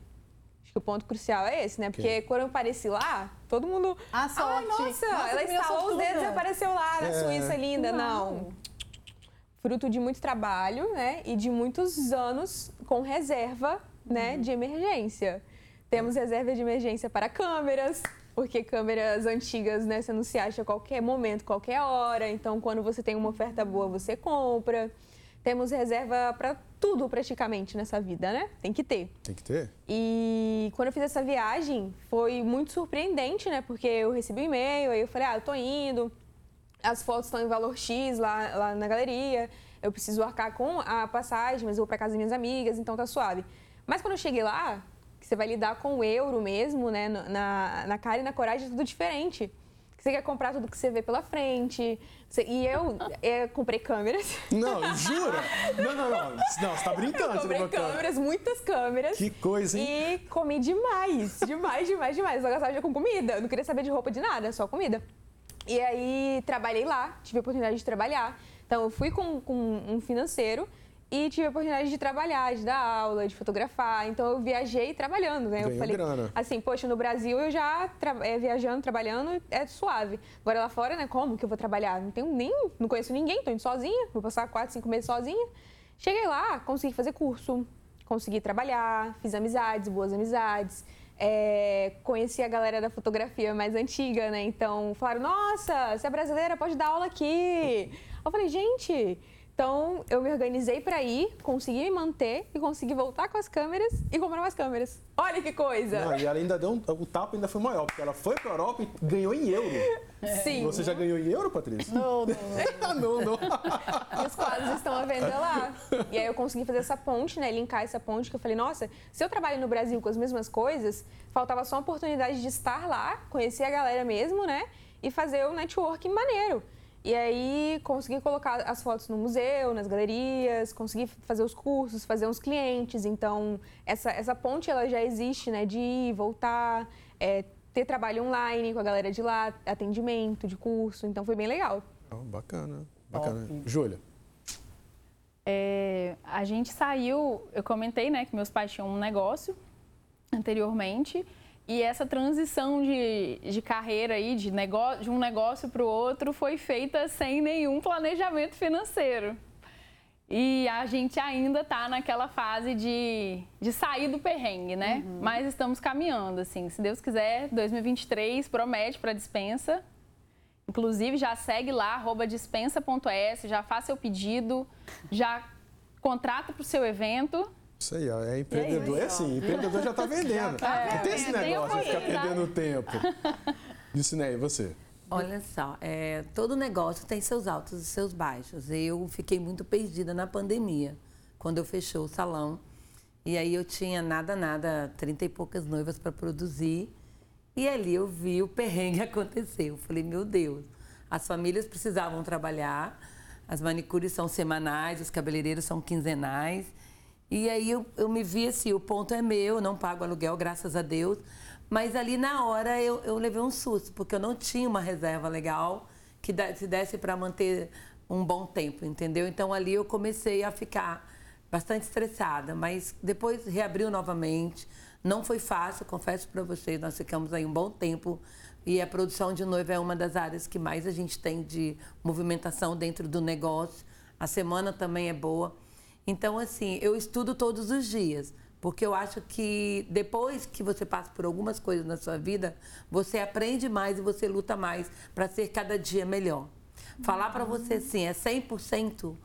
D: Acho que o ponto crucial é esse, né? Porque
A: Ok.
D: quando eu apareci lá, todo mundo.
B: A
D: Ai,
B: sorte.
D: nossa,
B: Nossa,
D: ela estalou os
B: sortuda."
D: dedos e apareceu lá na
A: É.
D: Suíça linda. Não. Fruto de muito trabalho, né? E de muitos anos com reserva, né, de emergência. Temos reserva de emergência para câmeras, porque câmeras antigas, né, você não se acha a qualquer momento, qualquer hora. Então, quando você tem uma oferta boa, você compra. Temos reserva para tudo praticamente nessa vida, né? Tem que ter.
A: Tem que ter?
D: E quando eu fiz essa viagem, foi muito surpreendente, né? Porque eu recebi um e-mail, aí eu falei, ah, eu tô indo, as fotos estão em valor X lá, lá na galeria, eu preciso arcar com a passagem, mas eu vou pra casa das minhas amigas, então tá suave. Mas quando eu cheguei lá, que você vai lidar com o euro mesmo, né? Na, na cara e na coragem, é tudo diferente. Você quer comprar tudo que você vê pela frente. Você- e eu, eh, comprei câmeras.
A: Não, jura? Não, não, não. Não, você tá brincando. você
D: comprei câmeras, muitas câmeras.
A: Que coisa, hein?
D: E comi demais, demais, demais, demais. Eu gostava de com comida. Eu não queria saber de roupa de nada, só comida. E aí trabalhei lá, tive a oportunidade de trabalhar. Então eu fui com, com um financeiro e tive a oportunidade de trabalhar, de dar aula, de fotografar. Então eu viajei trabalhando, né? eu falei,
A: grana.
D: assim, poxa, no Brasil eu já tra- é, viajando, trabalhando, é suave. Agora lá fora, né? Como que eu vou trabalhar? Não tenho nem, não conheço ninguém, tô indo sozinha, vou passar quatro, cinco meses sozinha. Cheguei lá, consegui fazer curso, consegui trabalhar, fiz amizades, boas amizades. É, conheci a galera da fotografia mais antiga, né? Então falaram: Nossa, você é brasileira, pode dar aula aqui. Eu falei: Gente, então eu me organizei para ir, consegui me manter e consegui voltar com as câmeras e comprar mais câmeras. Olha que coisa!
A: Não, e ela ainda deu um, o tapa ainda foi maior, porque ela foi pra Europa e ganhou em euro.
D: Sim.
A: Você já ganhou em euro, Patrícia?
B: Não, não.
A: Não, não.
D: E os quadros estão à venda lá. E aí eu consegui fazer essa ponte, né? Linkar essa ponte, que eu falei, nossa, se eu trabalho no Brasil com as mesmas coisas, faltava só a oportunidade de estar lá, conhecer a galera mesmo, né? E fazer o networking maneiro. E aí consegui colocar as fotos no museu, nas galerias, consegui fazer os cursos, fazer uns clientes. Então, essa, essa ponte ela já existe, né? De ir, voltar, é, ter trabalho online com a galera de lá, atendimento de curso. Então foi bem legal.
A: Ah, bacana, bacana. Júlia,
E: É, a gente saiu, eu comentei, né, que meus pais tinham um negócio anteriormente e essa transição de, de carreira aí, de, negócio, de um negócio para o outro, foi feita sem nenhum planejamento financeiro. E a gente ainda está naquela fase de, de sair do perrengue, né? Uhum. Mas estamos caminhando, assim. Se Deus quiser, 2023 promete para dispensa. Inclusive, já segue lá, arroba dispensa.s, já faça seu pedido, já contrata para o seu evento.
A: Isso aí, ó. É empreendedor. É, assim, empreendedor já está vendendo. Tá não tem esse negócio de ficar perdendo tempo. Disse, né? E você?
F: Olha só, é, todo negócio tem seus altos e seus baixos. Eu fiquei muito perdida na pandemia, quando eu fechou o salão. E aí eu tinha nada, nada, trinta e poucas noivas para produzir. E ali eu vi o perrengue acontecer. Eu falei, meu Deus, as famílias precisavam trabalhar, as manicures são semanais, os cabeleireiros são quinzenais. E aí eu, eu me vi assim, o ponto é meu, não pago aluguel, graças a Deus. Mas ali na hora eu, eu levei um susto, porque eu não tinha uma reserva legal que se desse para manter um bom tempo, entendeu? Então ali eu comecei a ficar bastante estressada, mas depois reabriu novamente. Não foi fácil, confesso para vocês, nós ficamos aí um bom tempo e a produção de noiva é uma das áreas que mais a gente tem de movimentação dentro do negócio. A semana também é boa. Então, assim, eu estudo todos os dias. Porque eu acho que depois que você passa por algumas coisas na sua vida, você aprende mais e você luta mais para ser cada dia melhor. Falar para você assim, é 100%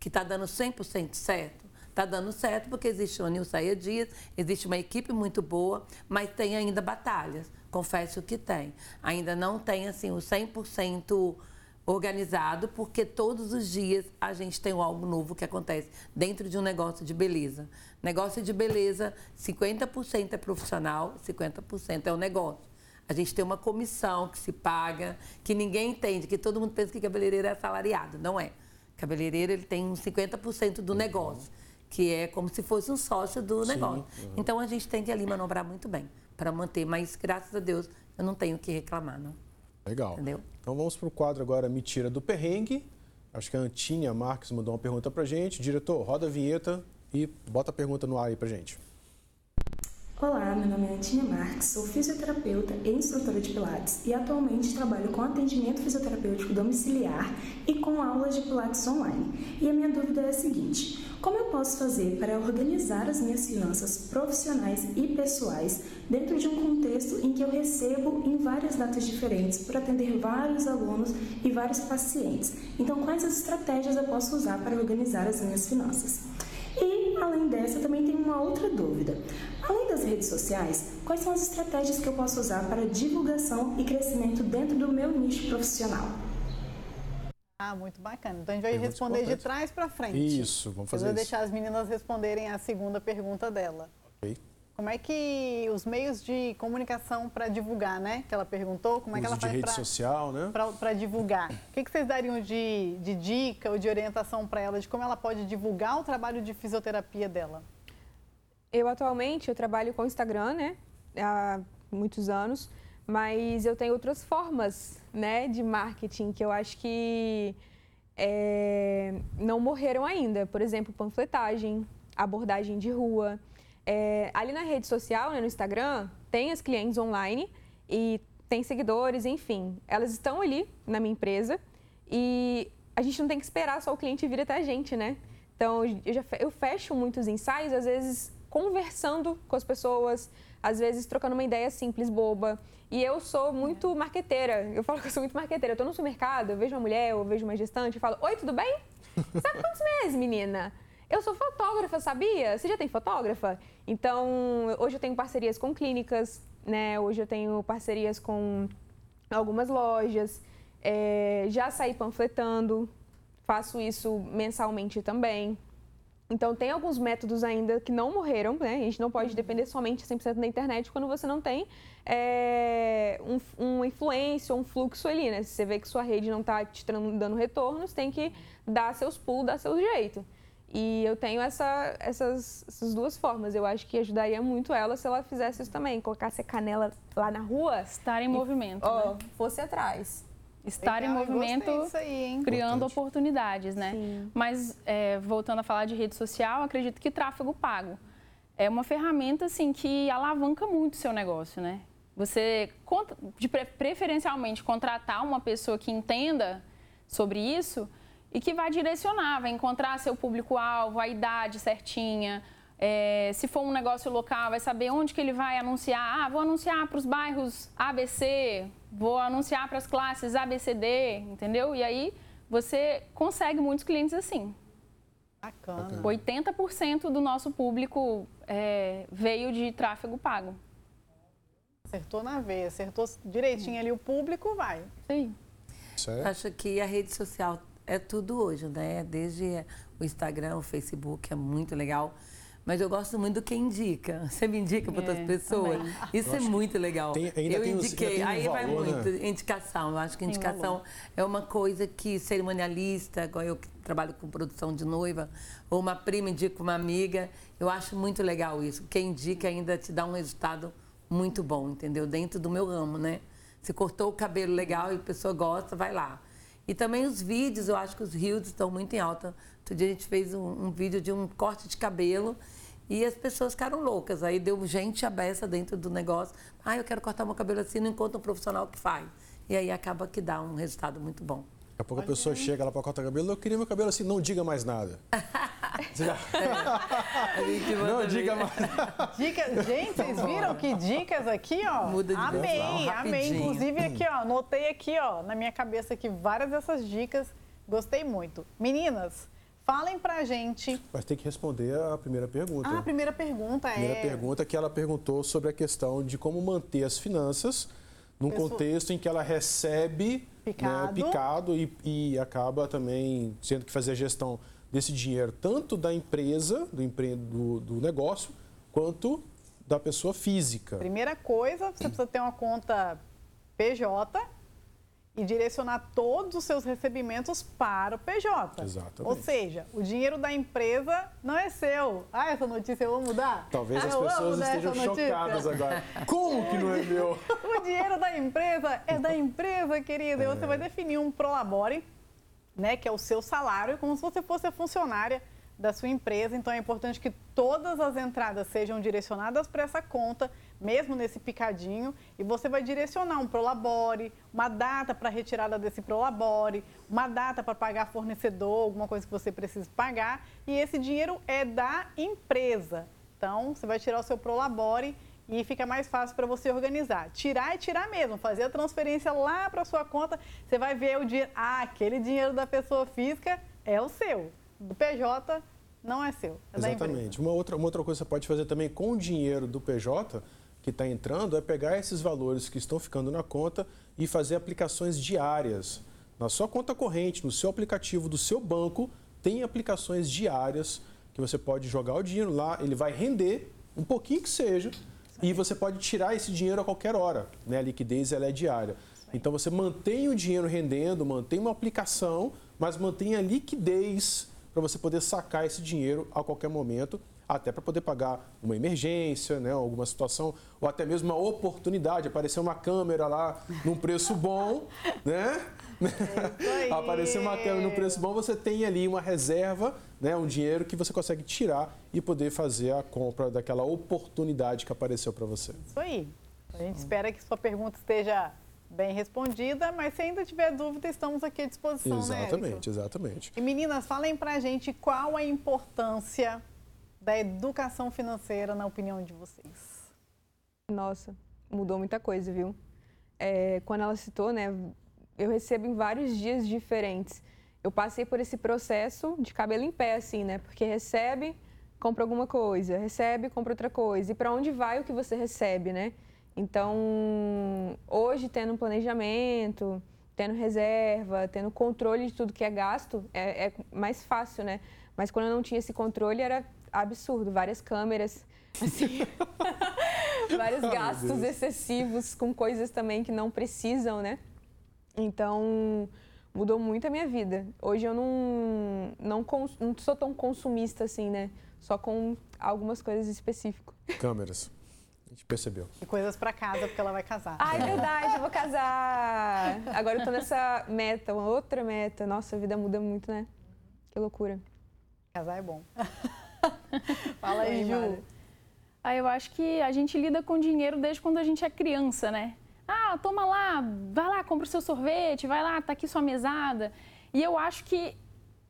F: que está dando 100% certo? Está dando certo porque existe o Nilceia Dias, existe uma equipe muito boa, mas tem ainda batalhas. Confesso que tem. Ainda não tem assim o 100% organizado, porque todos os dias a gente tem algo novo que acontece dentro de um negócio de beleza. Negócio de beleza, 50% é profissional, 50% é o negócio. A gente tem uma comissão que se paga, que ninguém entende, que todo mundo pensa que cabeleireiro é assalariado. Não é. Cabeleireiro ele tem uns 50% do negócio, que é como se fosse um sócio do Sim, negócio. Uhum. Então a gente tem que ali manobrar muito bem para manter, mas graças a Deus eu não tenho que reclamar, não.
A: Legal. Entendeu? Então vamos para o quadro agora Me Tira do Perrengue. Acho que a Antinha Marques mandou uma pergunta para gente. Diretor, roda a vinheta e bota a pergunta no ar aí para gente.
I: Olá, meu nome é Antinha Marques, sou fisioterapeuta e instrutora de Pilates e atualmente trabalho com atendimento fisioterapêutico domiciliar e com aulas de Pilates online. E a minha dúvida é a seguinte: como eu posso fazer para organizar as minhas finanças profissionais e pessoais dentro de um contexto em que eu recebo em várias datas diferentes por atender vários alunos e vários pacientes? Então, quais as estratégias eu posso usar para organizar as minhas finanças? E, além dessa, também tem uma outra dúvida. Além das redes sociais, quais são as estratégias que eu posso usar para divulgação e crescimento dentro do meu nicho profissional?
B: Ah, muito bacana. Então a gente vai responder de trás para frente.
A: Isso, vamos fazer
B: Eu
A: vou
B: deixar as meninas responderem a segunda pergunta dela.
A: Ok.
B: Como é que os meios de comunicação para divulgar, né? Que ela perguntou, como é que ela
A: faz
B: para
A: social, né?
B: Para divulgar? O que, que vocês dariam de, de dica ou de orientação para ela de como ela pode divulgar o trabalho de fisioterapia dela?
D: Eu atualmente eu trabalho com Instagram, né? Há muitos anos, mas eu tenho outras formas, né, de marketing que eu acho que é, não morreram ainda. Por exemplo, panfletagem, abordagem de rua. É, ali na rede social, né, no Instagram, tem as clientes online e tem seguidores, enfim. Elas estão ali na minha empresa e a gente não tem que esperar só o cliente vir até a gente, né? Então, eu, já, eu fecho muitos ensaios, às vezes conversando com as pessoas, às vezes trocando uma ideia simples, boba. E eu sou muito marqueteira. Eu falo que eu sou muito marqueteira. Eu tô no supermercado, eu vejo uma mulher, eu vejo uma gestante e falo: Oi, tudo bem? Sabe quantos meses, menina? Eu sou fotógrafa, sabia? Você já tem fotógrafa? Então, hoje eu tenho parcerias com clínicas, né? Hoje eu tenho parcerias com algumas lojas. É, já saí panfletando, faço isso mensalmente também. Então, tem alguns métodos ainda que não morreram, né? A gente não pode depender somente 100% da internet quando você não tem é, um, uma influência, um fluxo ali, né? Se você vê que sua rede não está te dando retornos, tem que dar seus pulos, dar seu jeito. E eu tenho essa, essas, essas, duas formas. Eu acho que ajudaria muito ela se ela fizesse isso também. Colocasse a canela lá na rua.
E: Estar em e, movimento. Ó, né?
D: fosse atrás
E: estar Legal, em movimento, aí, criando Importante. oportunidades, né? Sim. Mas é, voltando a falar de rede social, acredito que tráfego pago é uma ferramenta assim que alavanca muito o seu negócio, né? Você de preferencialmente contratar uma pessoa que entenda sobre isso e que vai direcionar, vai encontrar seu público-alvo, a idade certinha. É, se for um negócio local, vai saber onde que ele vai anunciar. Ah, vou anunciar para os bairros ABC, vou anunciar para as classes ABCD, entendeu? E aí você consegue muitos clientes assim.
B: Bacana.
E: 80% do nosso público é, veio de tráfego pago.
B: Acertou na veia, acertou direitinho ali o público, vai.
E: Sim.
F: Certo. Acho que a rede social é tudo hoje, né? Desde o Instagram, o Facebook, é muito legal. Mas eu gosto muito do que indica. Você me indica para outras é, pessoas. Também. Isso é muito legal.
A: Tem, eu
F: indiquei,
A: um,
F: aí
A: valor,
F: vai muito. Né? Indicação. Eu acho que indicação é uma coisa que cerimonialista, igual eu que trabalho com produção de noiva, ou uma prima indica uma amiga. Eu acho muito legal isso. Quem indica ainda te dá um resultado muito bom, entendeu? Dentro do meu ramo, né? Você cortou o cabelo legal e a pessoa gosta, vai lá. E também os vídeos, eu acho que os reels estão muito em alta. Outro dia a gente fez um, um vídeo de um corte de cabelo e as pessoas ficaram loucas. Aí deu gente abessa dentro do negócio. Ah, eu quero cortar meu cabelo assim, não encontro um profissional que faz. E aí acaba que dá um resultado muito bom.
A: Daqui a pouco a pessoa chega lá para cortar cabelo, eu queria meu cabelo assim, não diga mais nada.
B: é. Não diga mais nada. Dica, gente, vocês viram que dicas aqui, ó? Muda de amei, amei. Inclusive aqui, ó, anotei aqui, ó, na minha cabeça aqui várias dessas dicas. Gostei muito. Meninas, Falem pra gente.
A: Mas tem que responder a primeira pergunta.
B: Ah, a primeira pergunta é.
A: A primeira pergunta que ela perguntou sobre a questão de como manter as finanças num Pessoa... contexto em que ela recebe picado, né, picado e, e, acaba também tendo que fazer a gestão desse dinheiro, tanto da empresa, do, empre... do, do negócio, quanto da pessoa física.
B: Primeira coisa, você precisa ter uma conta PJ e direcionar todos os seus recebimentos para o PJ.
A: Exatamente.
B: Ou seja, o dinheiro da empresa não é seu. Ah, essa notícia eu vou mudar?
A: Talvez ah, as pessoas estejam chocadas agora. Como que não é meu?
B: o dinheiro da empresa é da empresa, querida. É. E você vai definir um prolabore, né, que é o seu salário, como se você fosse a funcionária da sua empresa. Então é importante que todas as entradas sejam direcionadas para essa conta, mesmo nesse picadinho, e você vai direcionar um prolabore, uma data para retirada desse prolabore, uma data para pagar fornecedor, alguma coisa que você precisa pagar, e esse dinheiro é da empresa. Então, você vai tirar o seu prolabore e fica mais fácil para você organizar. Tirar e tirar mesmo, fazer a transferência lá para sua conta, você vai ver o dinheiro, ah, aquele dinheiro da pessoa física é o seu. Do PJ não é seu. É
A: Exatamente. Uma outra, uma outra coisa que você pode fazer também com o dinheiro do PJ que está entrando é pegar esses valores que estão ficando na conta e fazer aplicações diárias. Na sua conta corrente, no seu aplicativo do seu banco, tem aplicações diárias que você pode jogar o dinheiro lá, ele vai render um pouquinho que seja e você pode tirar esse dinheiro a qualquer hora. Né? A liquidez ela é diária. Então você mantém o dinheiro rendendo, mantém uma aplicação, mas mantém a liquidez para você poder sacar esse dinheiro a qualquer momento, até para poder pagar uma emergência, né, alguma situação, ou até mesmo uma oportunidade, aparecer uma câmera lá num preço bom, né? Aparecer uma câmera num preço bom, você tem ali uma reserva, né, um dinheiro que você consegue tirar e poder fazer a compra daquela oportunidade que apareceu para você.
B: Isso aí. A gente espera que sua pergunta esteja bem respondida, mas se ainda tiver dúvida, estamos aqui à disposição,
A: Exatamente, né, exatamente.
B: E meninas, falem pra gente qual a importância da educação financeira na opinião de vocês.
D: Nossa, mudou muita coisa, viu? É, quando ela citou, né, eu recebo em vários dias diferentes. Eu passei por esse processo de cabelo em pé, assim, né? Porque recebe, compra alguma coisa, recebe, compra outra coisa. E para onde vai o que você recebe, né? Então, hoje, tendo um planejamento, tendo reserva, tendo controle de tudo que é gasto, é, é mais fácil, né? Mas quando eu não tinha esse controle, era absurdo. Várias câmeras, assim, vários gastos excessivos com coisas também que não precisam, né? Então, mudou muito a minha vida. Hoje eu não, não, não sou tão consumista assim, né? Só com algumas coisas específicas.
A: Câmeras. A gente percebeu.
B: E coisas para casa, porque ela vai casar.
D: Ah, é verdade, eu vou casar. Agora eu tô nessa meta, uma outra meta. Nossa, a vida muda muito, né? Que loucura.
B: Casar é bom. Fala aí, Ju.
E: Ah, eu acho que a gente lida com dinheiro desde quando a gente é criança, né? Toma lá, vai lá, compra o seu sorvete, vai lá, tá aqui sua mesada. E eu acho que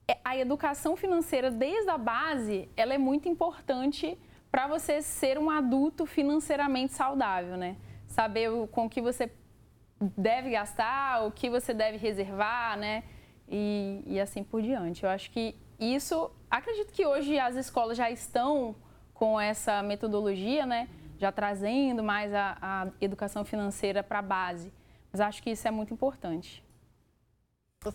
E: é, a educação financeira desde a base, ela é muito importante para você ser um adulto financeiramente saudável, né? Saber o, com que você deve gastar, o que você deve reservar, né? E, e assim por diante. Eu acho que isso, acredito que hoje as escolas já estão com essa metodologia, né? Já trazendo mais a, a educação financeira para a base. Mas acho que isso é muito importante.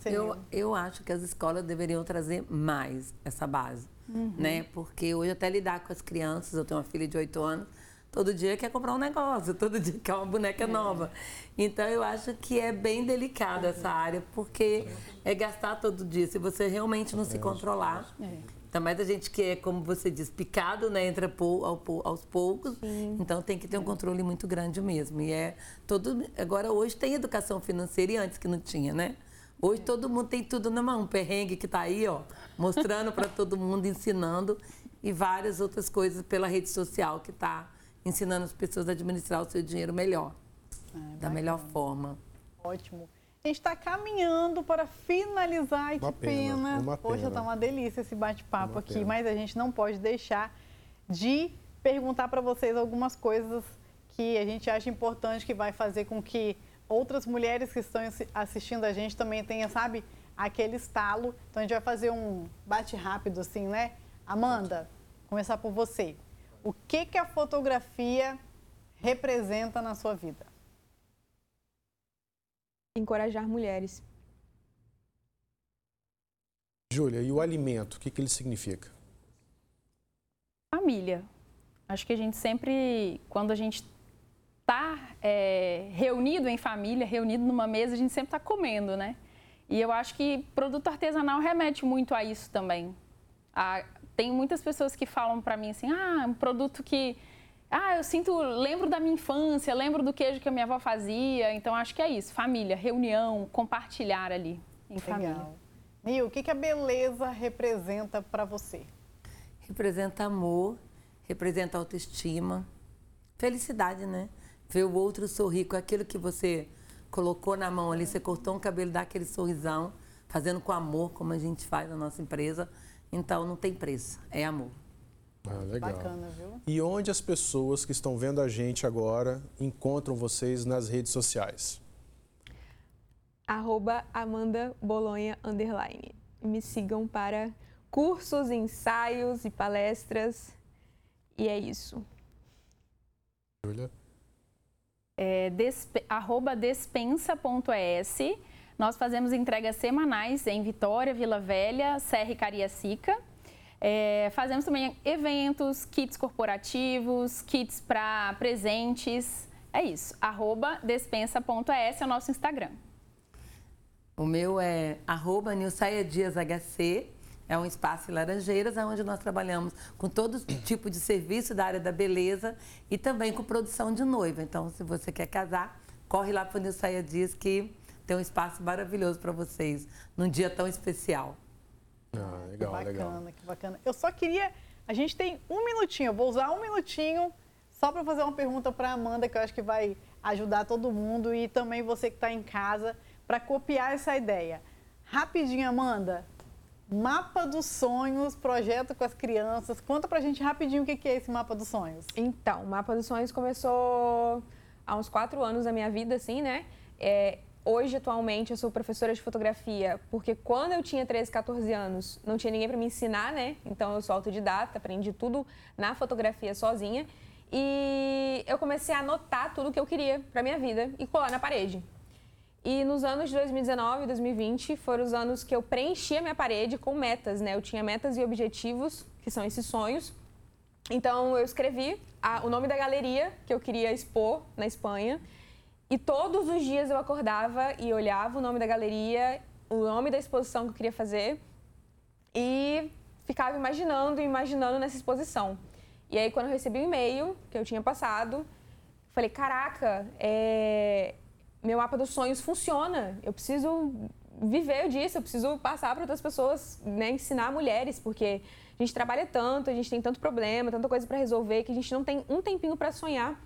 F: Eu, eu acho que as escolas deveriam trazer mais essa base, uhum. né? Porque hoje até lidar com as crianças, eu tenho uma filha de 8 anos, todo dia quer comprar um negócio, todo dia quer uma boneca é. nova. Então eu acho que é bem delicado uhum. essa área, porque é gastar todo dia. Se você realmente não se controlar. É. Ainda mais a gente que é, como você diz, picado, né? Entra aos poucos. Sim. Então tem que ter um controle muito grande mesmo. E é todo. Agora hoje tem educação financeira e antes que não tinha, né? Hoje todo mundo tem tudo na mão, um perrengue que está aí, ó, mostrando para todo mundo, ensinando e várias outras coisas pela rede social que está ensinando as pessoas a administrar o seu dinheiro melhor, é, da melhor forma.
B: Ótimo. A gente está caminhando para finalizar
A: uma
B: que pena. pena. Poxa, está uma delícia esse bate-papo aqui, pena. mas a gente não pode deixar de perguntar para vocês algumas coisas que a gente acha importante que vai fazer com que outras mulheres que estão assistindo a gente também tenham, sabe, aquele estalo. Então a gente vai fazer um bate rápido assim, né? Amanda, começar por você. O que que a fotografia representa na sua vida?
D: Encorajar mulheres.
A: Júlia, e o alimento, o que, que ele significa?
E: Família. Acho que a gente sempre, quando a gente está é, reunido em família, reunido numa mesa, a gente sempre está comendo, né? E eu acho que produto artesanal remete muito a isso também. A, tem muitas pessoas que falam para mim assim, ah, um produto que, ah, eu sinto, lembro da minha infância, lembro do queijo que a minha avó fazia. Então acho que é isso, família, reunião, compartilhar ali em Legal. família.
B: Nil, o que, que a beleza representa para você?
F: Representa amor, representa autoestima, felicidade, né? ver o outro sorrir com aquilo que você colocou na mão ali, você cortou um cabelo, dá aquele sorrisão, fazendo com amor, como a gente faz na nossa empresa. Então não tem preço, é amor.
A: Ah, legal.
B: Bacana, viu?
A: E onde as pessoas que estão vendo a gente agora encontram vocês nas redes sociais?
D: Arroba Amanda Bolonha Underline. Me sigam para cursos, ensaios e palestras. E é isso.
A: Júlia?
E: é, despe, arroba despensa.es. Nós fazemos entregas semanais em Vitória, Vila Velha, Serra e Cariacica. É, fazemos também eventos, kits corporativos, kits para presentes. É isso, arroba despensa.es é o nosso Instagram.
F: O meu é arroba Dias HC é um espaço em Laranjeiras, onde nós trabalhamos com todo tipo de serviço da área da beleza e também com produção de noiva. Então, se você quer casar, corre lá para o Nilceia Dias, que tem um espaço maravilhoso para vocês, num dia tão especial.
A: Ah, legal,
B: que bacana,
A: legal.
B: que bacana. Eu só queria... A gente tem um minutinho, eu vou usar um minutinho só para fazer uma pergunta para a Amanda, que eu acho que vai ajudar todo mundo e também você que está em casa, para copiar essa ideia. Rapidinho, Amanda, Mapa dos Sonhos, projeto com as crianças. Conta pra gente rapidinho o que é esse Mapa dos Sonhos.
D: Então, o Mapa dos Sonhos começou há uns quatro anos da minha vida, assim, né? É, hoje, atualmente, eu sou professora de fotografia, porque quando eu tinha 13, 14 anos, não tinha ninguém para me ensinar, né? Então, eu sou autodidata, aprendi tudo na fotografia sozinha. E eu comecei a anotar tudo que eu queria para minha vida e colar na parede. E nos anos de 2019 e 2020 foram os anos que eu preenchi a minha parede com metas, né? Eu tinha metas e objetivos, que são esses sonhos. Então eu escrevi a, o nome da galeria que eu queria expor na Espanha. E todos os dias eu acordava e olhava o nome da galeria, o nome da exposição que eu queria fazer e ficava imaginando imaginando nessa exposição. E aí quando eu recebi o e-mail que eu tinha passado, falei, caraca, é, meu mapa dos sonhos funciona. Eu preciso viver disso, eu preciso passar para outras pessoas, né, ensinar mulheres, porque a gente trabalha tanto, a gente tem tanto problema, tanta coisa para resolver que a gente não tem um tempinho para sonhar.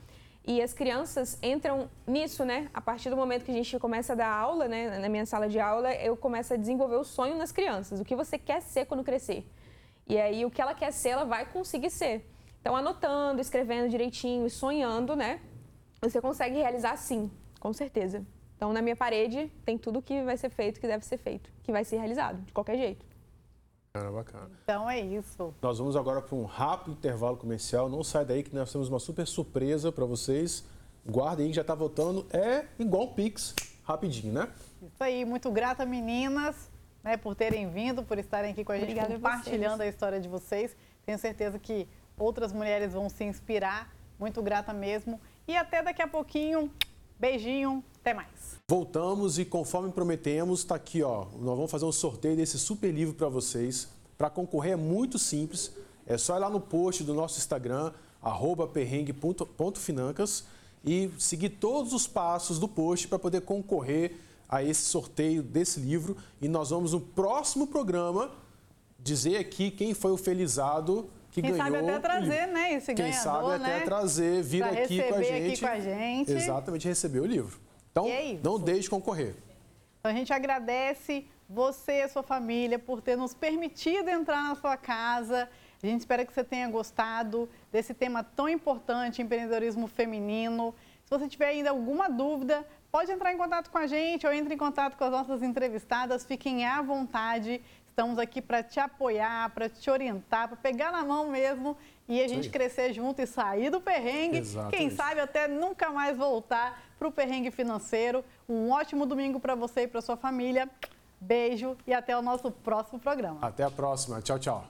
D: E as crianças entram nisso, né? A partir do momento que a gente começa a dar aula, né? Na minha sala de aula, eu começo a desenvolver o sonho nas crianças. O que você quer ser quando crescer? E aí, o que ela quer ser, ela vai conseguir ser. Então, anotando, escrevendo direitinho e sonhando, né? Você consegue realizar sim, com certeza. Então, na minha parede, tem tudo que vai ser feito, que deve ser feito, que vai ser realizado, de qualquer jeito.
A: Bacana, bacana.
B: Então é isso.
A: Nós vamos agora para um rápido intervalo comercial. Não sai daí que nós temos uma super surpresa para vocês. Guardem aí, já está votando. É igual o Pix, rapidinho, né?
B: Isso aí, muito grata, meninas, né, por terem vindo, por estarem aqui com a gente, Obrigada compartilhando a, a história de vocês. Tenho certeza que outras mulheres vão se inspirar. Muito grata mesmo. E até daqui a pouquinho. Beijinho, até mais.
A: Voltamos e conforme prometemos, está aqui, ó. Nós vamos fazer um sorteio desse super livro para vocês. Para concorrer é muito simples. É só ir lá no post do nosso Instagram, perrengue.financas e seguir todos os passos do post para poder concorrer a esse sorteio desse livro. E nós vamos no próximo programa dizer aqui quem foi o felizado que
B: Quem
A: ganhou.
B: Quem sabe até trazer, né? Esse
A: Quem
B: ganhador,
A: sabe
B: né?
A: até trazer, vir aqui com,
B: aqui com a gente.
A: Exatamente, receber o livro. Então, é não deixe de concorrer.
B: Então, a gente agradece você e a sua família por ter nos permitido entrar na sua casa. A gente espera que você tenha gostado desse tema tão importante, empreendedorismo feminino. Se você tiver ainda alguma dúvida, pode entrar em contato com a gente ou entre em contato com as nossas entrevistadas. Fiquem à vontade. Estamos aqui para te apoiar, para te orientar, para pegar na mão mesmo e a gente Sim. crescer junto e sair do perrengue. Exatamente. Quem sabe até nunca mais voltar para o perrengue financeiro. Um ótimo domingo para você e para sua família. Beijo e até o nosso próximo programa.
A: Até a próxima. Tchau, tchau.